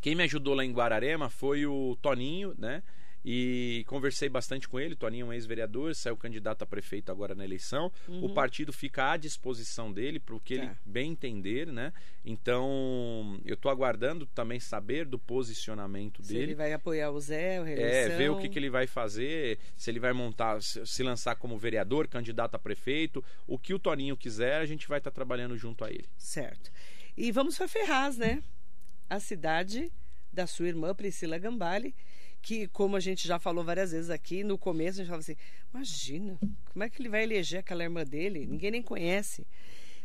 Quem me ajudou lá em Guararema foi o Toninho, né? E conversei bastante com ele. Toninho é um ex-vereador, saiu candidato a prefeito agora na eleição. Uhum. O partido fica à disposição dele para o que tá. ele bem entender, né? Então, eu estou aguardando também saber do posicionamento se dele. ele vai apoiar o Zé, o reeleição. É, ver o que, que ele vai fazer, se ele vai montar, se lançar como vereador, candidato a prefeito, o que o Toninho quiser, a gente vai estar tá trabalhando junto a ele. Certo. E vamos para Ferraz, né? A cidade da sua irmã Priscila Gambale que, como a gente já falou várias vezes aqui, no começo a gente falava assim: imagina, como é que ele vai eleger aquela irmã dele? Ninguém nem conhece.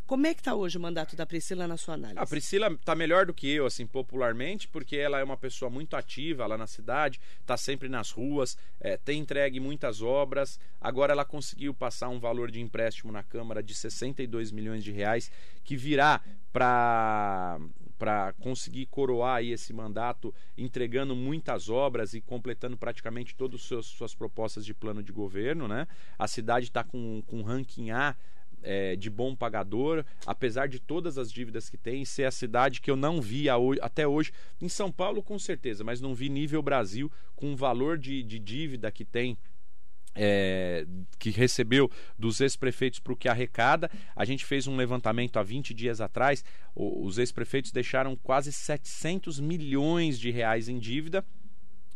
Como é que está hoje o mandato da Priscila na sua análise? A Priscila está melhor do que eu, assim, popularmente, porque ela é uma pessoa muito ativa lá na cidade, está sempre nas ruas, é, tem entregue muitas obras. Agora ela conseguiu passar um valor de empréstimo na Câmara de 62 milhões de reais, que virá para para conseguir coroar aí esse mandato, entregando muitas obras e completando praticamente todas as suas propostas de plano de governo. Né? A cidade está com, com ranking A é, de bom pagador, apesar de todas as dívidas que tem, ser a cidade que eu não vi até hoje. Em São Paulo, com certeza, mas não vi nível Brasil com o valor de, de dívida que tem é, que recebeu dos ex-prefeitos para o que arrecada. A gente fez um levantamento há 20 dias atrás. Os ex-prefeitos deixaram quase 700 milhões de reais em dívida.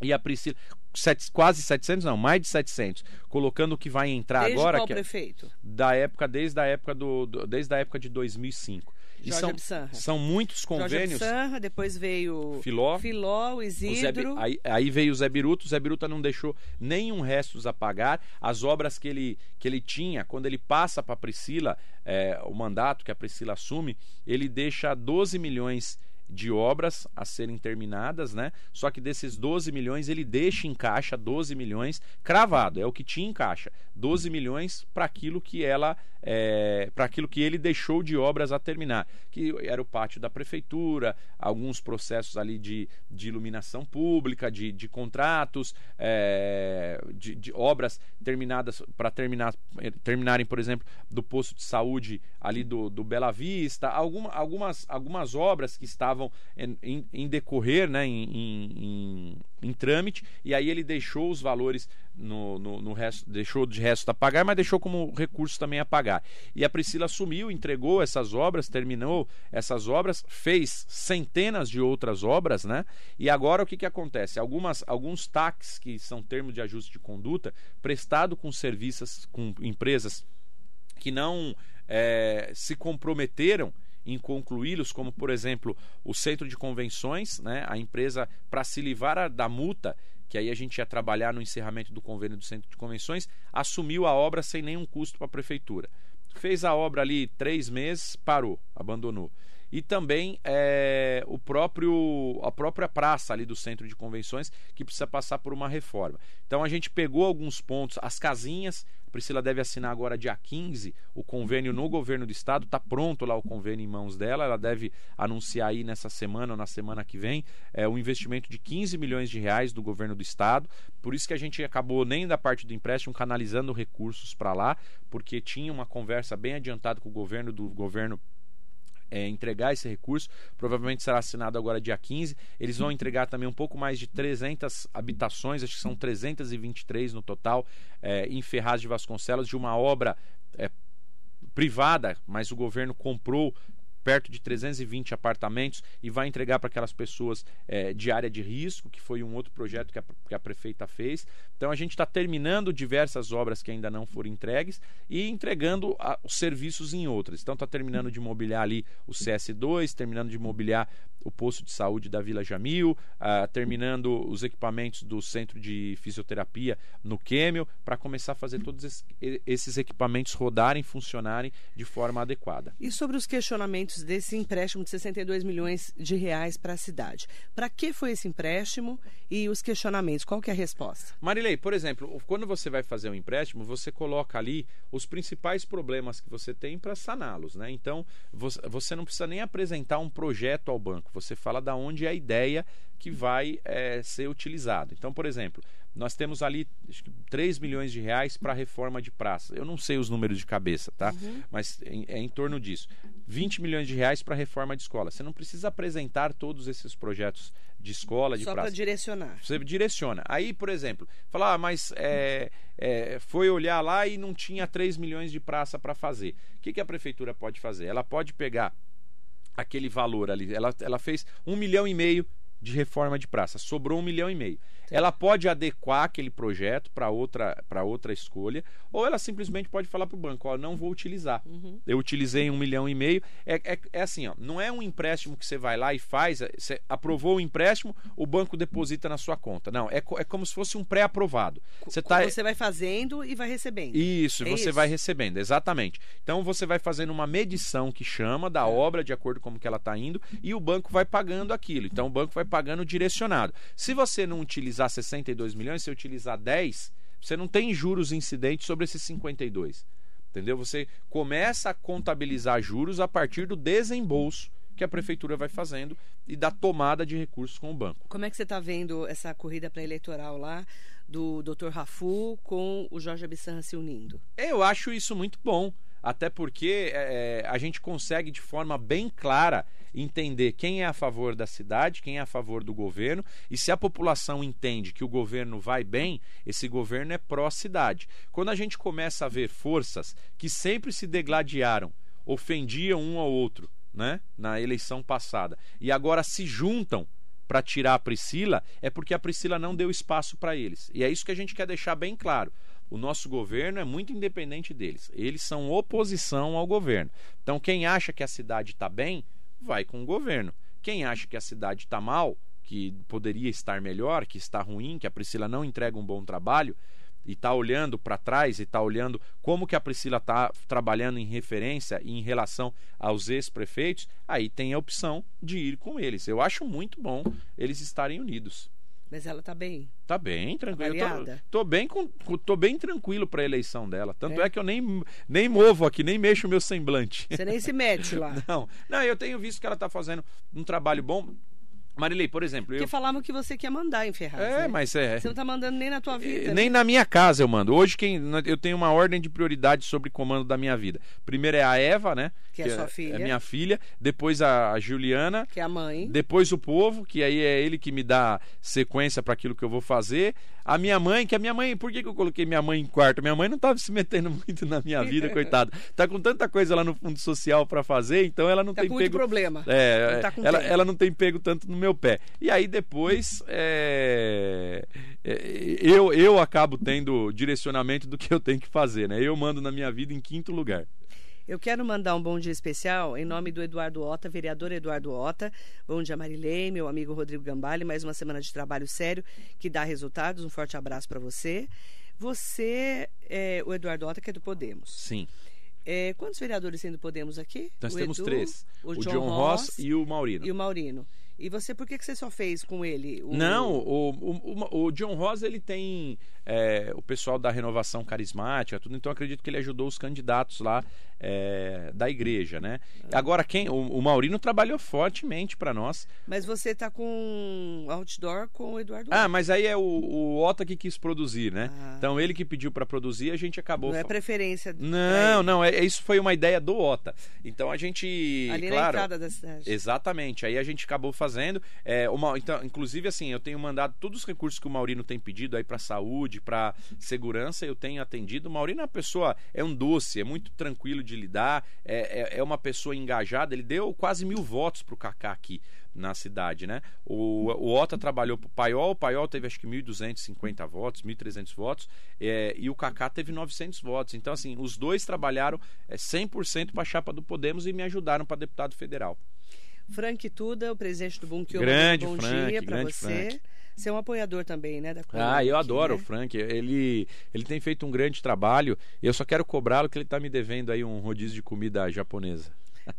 E a Priscila, sete, quase 700, não, mais de 700, colocando o que vai entrar desde agora. Qual que é, prefeito? Da época, desde a época do, do desde a época de 2005. E Jorge são, Absanra. são muitos convênios. Jorge Absanra, depois veio Filó, Filó o Isidro. O Zé, aí, aí, veio o Zé Biruta. O Zé Biruta não deixou nenhum restos a pagar. As obras que ele, que ele tinha, quando ele passa para a Priscila, é, o mandato que a Priscila assume, ele deixa 12 milhões de obras a serem terminadas, né? Só que desses 12 milhões ele deixa em caixa 12 milhões cravado, é o que tinha em caixa, 12 milhões para aquilo que ela é, para aquilo que ele deixou de obras a terminar, que era o pátio da prefeitura, alguns processos ali de, de iluminação pública, de, de contratos, é, de, de, obras terminadas para terminar, terminarem, por exemplo, do posto de saúde ali do, do Bela Vista, alguma, algumas, algumas obras que estavam estavam em, em- decorrer, né, em, em- em- trâmite, e aí ele deixou os valores no, no, no resto, deixou de resto a pagar, mas deixou como recurso também a pagar. E a Priscila assumiu, entregou essas obras, terminou essas obras, fez centenas de outras obras, né? E agora o que, que acontece? Algumas, alguns tax, que são termos de ajuste de conduta, prestado com serviços, com empresas que não eh, se comprometeram em concluí-los, como por exemplo o centro de convenções, né, a empresa para se livrar da multa, que aí a gente ia trabalhar no encerramento do convênio do centro de convenções, assumiu a obra sem nenhum custo para a prefeitura. Fez a obra ali três meses, parou, abandonou. E também eh, o próprio a própria praça ali do centro de convenções que precisa passar por uma reforma. Então a gente pegou alguns pontos, as casinhas, a Priscila deve assinar agora dia 15 o convênio no governo do estado, está pronto lá o convênio em mãos dela, ela deve anunciar aí nessa semana ou na semana que vem é, um investimento de 15 milhões de reais do governo do estado, por isso que a gente acabou nem da parte do empréstimo canalizando recursos para lá, porque tinha uma conversa bem adiantada com o governo do governo é, entregar esse recurso. Provavelmente será assinado agora dia 15. Eles vão entregar também um pouco mais de 300 habitações, acho que são 323 no total, é, em Ferraz de Vasconcelos, de uma obra é, privada, mas o governo comprou perto de 320 apartamentos e vai entregar para aquelas pessoas é, de área de risco, que foi um outro projeto que a, que a prefeita fez. Então a gente está terminando diversas obras que ainda não foram entregues e entregando a- os serviços em outras. Então está terminando de mobiliar ali o CS2, terminando de mobiliar o posto de saúde da Vila Jamil, ah, terminando os equipamentos do centro de fisioterapia no Quêmio, para começar a fazer todos es- esses equipamentos rodarem, funcionarem de forma adequada. E sobre os questionamentos desse empréstimo de 62 milhões de reais para a cidade. Para que foi esse empréstimo e os questionamentos? Qual que é a resposta? Marilei, por exemplo, quando você vai fazer um empréstimo, você coloca ali os principais problemas que você tem para saná-los, né? Então, você não precisa nem apresentar um projeto ao banco, você fala da onde é a ideia que vai eh, ser utilizado. Então, por exemplo, nós temos ali acho que 3 milhões de reais para reforma de praça. Eu não sei os números de cabeça, tá? Mas em- é em torno disso. 20 milhões de reais para reforma de escola. Você não precisa apresentar todos esses projetos de escola, de Só para praça. direcionar. Você direciona. Aí, por exemplo, falar, ah, mas é, é, foi olhar lá e não tinha 3 milhões de praça para fazer. O que, que a prefeitura pode fazer? Ela pode pegar aquele valor ali. Ela, ela fez um milhão e meio de reforma de praça, sobrou um milhão e meio. Ela pode adequar aquele projeto para outra, outra escolha, ou ela simplesmente pode falar para o banco: ó, não vou utilizar. Eu utilizei um milhão e meio. É, é, é assim, ó, não é um empréstimo que você vai lá e faz, é, você aprovou o empréstimo, o banco deposita na sua conta. Não, é, é como se fosse um pré-aprovado. Você tá, Você vai fazendo e vai recebendo. isso, É você isso? vai recebendo, exatamente. Então você vai fazendo uma medição que chama da obra de acordo com como que ela está indo e o banco vai pagando aquilo. Então o banco vai pagando direcionado. Se você não utilizar 62 milhões, se utilizar 10, você não tem juros incidentes sobre esses 52. Entendeu? Você começa a contabilizar juros a partir do desembolso que a prefeitura vai fazendo e da tomada de recursos com o banco. Como é que você está vendo essa corrida pré-eleitoral lá do Dr. Rafu com o Jorge Abissanra se unindo? Eu acho isso muito bom, até porque é, a gente consegue de forma bem clara entender quem é a favor da cidade, quem é a favor do governo, e se a população entende que o governo vai bem, esse governo é pró-cidade. Quando a gente começa a ver forças que sempre se degladiaram, ofendiam um ao outro, né, na eleição passada, e agora se juntam para tirar a Priscila, é porque a Priscila não deu espaço para eles. E é isso que a gente quer deixar bem claro. O nosso governo é muito independente deles. Eles são oposição ao governo. Então, quem acha que a cidade está bem, vai com o governo. Quem acha que a cidade está mal, que poderia estar melhor, que está ruim, que a Priscila não entrega um bom trabalho, e está olhando para trás e está olhando como que a Priscila está trabalhando em referência e em relação aos ex-prefeitos, aí tem a opção de ir com eles. Eu acho muito bom eles estarem unidos. Mas ela está bem. Tá bem, tranquilo. Tô, tô bem, com, tô bem tranquilo para a eleição dela. Tanto É? é? que eu nem, nem movo aqui, nem mexo o meu semblante. Você nem se mete lá. Não, não, eu tenho visto que ela está fazendo um trabalho bom. Marilei, por exemplo, Porque eu... falavam que você quer mandar em Ferraz. É, né? mas é... Você não tá mandando nem na tua vida. Eh, Nem na minha casa eu mando. Hoje quem eu tenho uma ordem de prioridade sobre comando da minha vida. Primeiro é a Eva, né? Que é sua filha. É minha filha. Depois a Juliana. Que é a mãe. Depois o povo, que aí é ele que me dá sequência para aquilo que eu vou fazer. A minha mãe, que a minha mãe, por que, que eu coloquei minha mãe em quarto? Minha mãe não estava se metendo muito na minha vida, coitada. Tá com tanta coisa lá no fundo social para fazer, então ela não Tá tem com muito pego. problema. É, tá com ela, ela não tem pego tanto no meu pé. E aí depois é, é, eu, eu acabo tendo direcionamento do que eu tenho que fazer, né? Eu mando na minha vida em quinto lugar. Eu quero mandar um bom dia especial em nome do Eduardo Ota, vereador Eduardo Ota. Bom dia, Marilei, meu amigo Rodrigo Gambale. Mais uma semana de trabalho sério que dá resultados. Um forte abraço para você. Você, é, o Eduardo Ota, que é do Podemos. Sim. É, quantos vereadores tem do Podemos aqui? Nós o temos Edu, três. O, O, John, John Ross, Ross e o Maurino. e o Maurino. E você, por que, que você só fez com ele? o- Não, o, o, o- John Ross ele tem é, o pessoal da renovação carismática, tudo. Então acredito que ele ajudou os candidatos lá é, da igreja, né? Agora quem? O, o Maurino trabalhou fortemente para nós. Mas você tá com outdoor com o Eduardo Ah, mas aí é o, o Ota que quis produzir, né? Ah. Então ele que pediu para produzir, a gente acabou. Não é preferência. Não, ele. não, é, isso foi uma ideia do Ota. Então a gente, Ali na claro, entrada da cidade. Exatamente. Aí a gente acabou fazendo. É, uma, então, inclusive, assim, eu tenho mandado todos os recursos que o Maurino tem pedido aí para saúde, para segurança, eu tenho atendido. O Maurino é uma pessoa, é um doce, é muito tranquilo de lidar, é, é, é uma pessoa engajada. Ele deu quase mil votos pro Kaká aqui na cidade, né? O, o Ota trabalhou pro Paiol, o Paiol teve acho que 1.250 votos, 1.300 votos, é, e o Kaká teve 900 votos. Então, assim, os dois trabalharam é, 100% para a chapa do Podemos e me ajudaram para deputado federal. Frank Tuda, o presidente do Bunkiô. Grande bom Frank, dia para você. Frank. Você é um apoiador também, né? Da coluna Ah, eu adoro o né? Frank. Ele, ele tem feito um grande trabalho. Eu só quero cobrá-lo que ele está me devendo aí um rodízio de comida japonesa.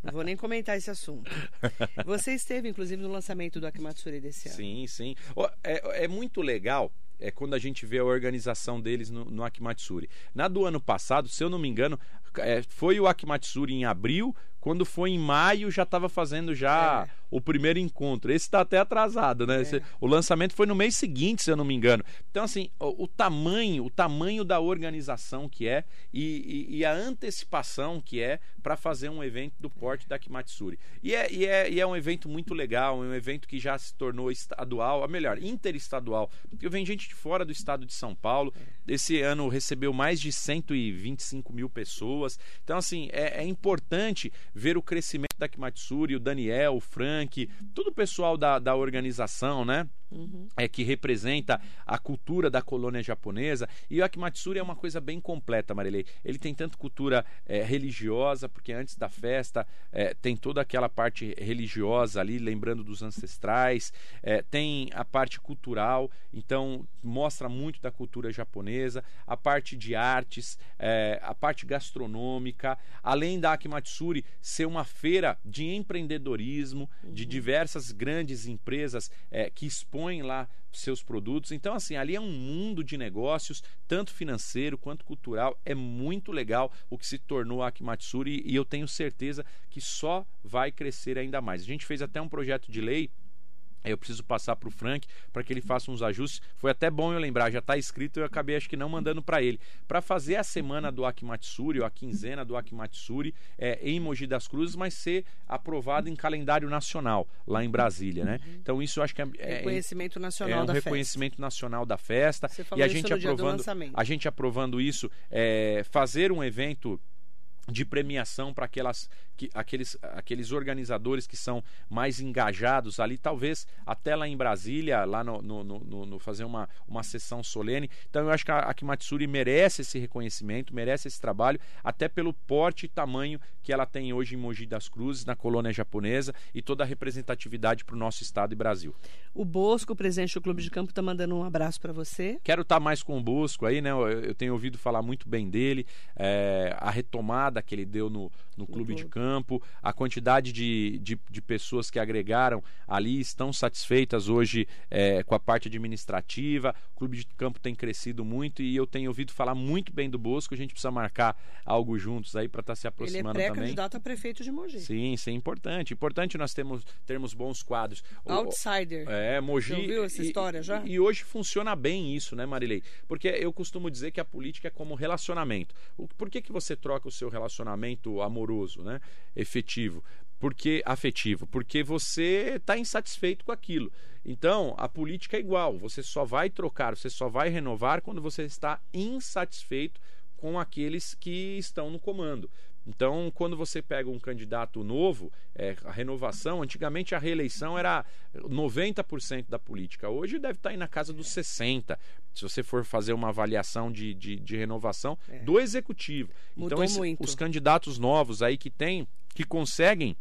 Não vou nem comentar esse assunto. Você esteve, inclusive, no lançamento do Akimatsuri desse ano. Sim, sim. É, é muito legal é quando a gente vê a organização deles no, no Akimatsuri. Na do ano passado, se eu não me engano, é, foi o Akimatsuri em abril. Quando foi em maio, já estava fazendo já É. o primeiro encontro. Esse está até atrasado, né? Esse- o lançamento foi no mês seguinte, se eu não me engano. Então, assim, o, o tamanho, o tamanho da organização que é e, e- e a antecipação que é para fazer um evento do porte da Kimatsuri. E é, e, é, e é um evento muito legal, é um evento que já se tornou estadual, ou melhor, interestadual. Porque vem gente de fora do estado de São Paulo. Esse ano recebeu mais de 125 mil pessoas. Então, assim, é, é importante ver o crescimento da Kimatsuri, o Daniel, o Frank, todo o pessoal da, da organização, né? Uhum. é que representa a cultura da colônia japonesa. E o Akimatsuri é uma coisa bem completa, Marilei. Ele tem tanto cultura eh, religiosa, porque antes da festa eh, tem toda aquela parte religiosa ali, lembrando dos ancestrais, eh, tem a parte cultural, então mostra muito da cultura japonesa, a parte de artes, eh, a parte gastronômica, além da Akimatsuri ser uma feira de empreendedorismo, de diversas grandes empresas eh, que expõem lá seus produtos. Então, assim, ali é um mundo de negócios, tanto financeiro quanto cultural. É muito legal o que se tornou a Akimatsuri e eu tenho certeza que só vai crescer ainda mais. A gente fez até um projeto de lei eu preciso passar para o Frank para que ele faça uns ajustes. Foi até bom eu lembrar, já está escrito, eu acabei acho que não mandando para ele. Para fazer a semana do Akimatsuri, ou a quinzena do Akimatsuri, é, em Mogi das Cruzes, mas ser aprovado em calendário nacional, lá em Brasília, né? Então isso eu acho que é, é, Reconhecimento nacional é um da reconhecimento nacional da festa. Você E falou a isso gente aprovando, a gente aprovando isso, é, fazer um evento de premiação para aquelas que, aqueles, aqueles organizadores que são mais engajados ali, talvez até lá em Brasília, lá no, no, no- no- fazer uma, uma sessão solene. Então eu acho que a Akimatsuri merece esse reconhecimento, merece esse trabalho, até pelo porte e tamanho que ela tem hoje em Mogi das Cruzes, na colônia japonesa, e toda a representatividade para o nosso estado e Brasil. O Bosco, presidente do Clube de Campo, está mandando um abraço para você. Quero estar mais com o Bosco aí, né? Eu, eu tenho ouvido falar muito bem dele. É, a retomada que ele deu no, no clube de campo, a quantidade de, de, de pessoas que agregaram ali estão satisfeitas hoje é, com a parte administrativa. O clube de campo tem crescido muito e eu tenho ouvido falar muito bem do Bosco. A gente precisa marcar algo juntos aí para estar tá se Ele é aproximando também. pré-candidato a prefeito de Mogi. Sim, isso é importante. Importante nós termos, termos bons quadros. Outsider. é, Mogi. Já ouviu essa e- história já? E, e hoje funciona bem isso, né, Marilei? Porque eu costumo dizer que a política é como relacionamento. O- por que, que você troca o seu relacionamento amoroso, né? Efetivo? Porque afetivo, porque você está insatisfeito com aquilo. Então, a política é igual. Você só vai trocar, você só vai renovar quando você está insatisfeito com aqueles que estão no comando. Então, quando você pega um candidato novo, é, a renovação, antigamente a reeleição era 90% da política. Hoje deve estar aí na casa dos 60%. Se você for fazer uma avaliação de, de, de renovação É. do executivo. Mudou então, esse- os candidatos novos aí que tem, que conseguem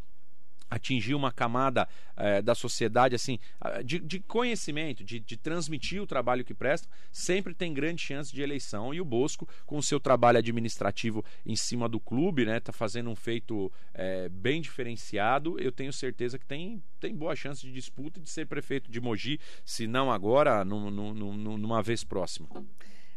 atingir uma camada eh, da sociedade assim ah, de, de conhecimento, de, de transmitir o trabalho que prestam, sempre tem grande chance de eleição. E o Bosco, com o seu trabalho administrativo em cima do clube, né, tá fazendo um feito eh, bem diferenciado. Eu tenho certeza que tem, tem boa chance de disputa de ser prefeito de Mogi, se não agora, num- num- numa vez próxima.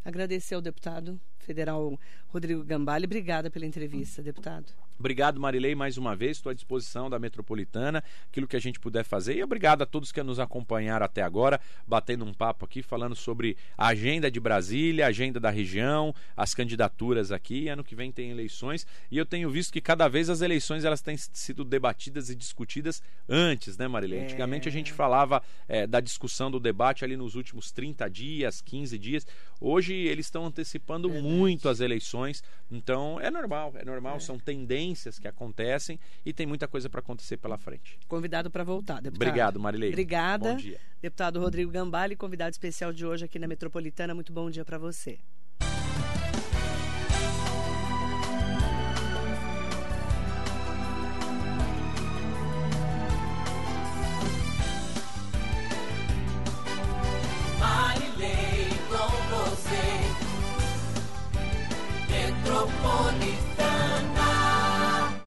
Agradecer ao deputado federal Rodrigo Gambale. Obrigada pela entrevista, deputado. Obrigado, Marilei, mais uma vez. Estou à disposição da Metropolitana, aquilo que a gente puder fazer. E obrigado a todos que nos acompanharam até agora, batendo um papo aqui, falando sobre a agenda de Brasília, a agenda da região, as candidaturas aqui. Ano que vem tem eleições. E eu tenho visto que cada vez as eleições elas têm sido debatidas e discutidas antes, né, Marilei? É. Antigamente a gente falava eh, da discussão do debate ali nos últimos 30 dias, 15 dias. Hoje eles estão antecipando Verdade. muito as eleições. Então é normal, é normal, são tendências que acontecem e tem muita coisa para acontecer pela frente. Convidado para voltar, deputado. Obrigado, Marilei. Obrigada. Bom dia. Deputado Rodrigo Gambale, convidado especial de hoje aqui na Metropolitana. Muito bom dia para você.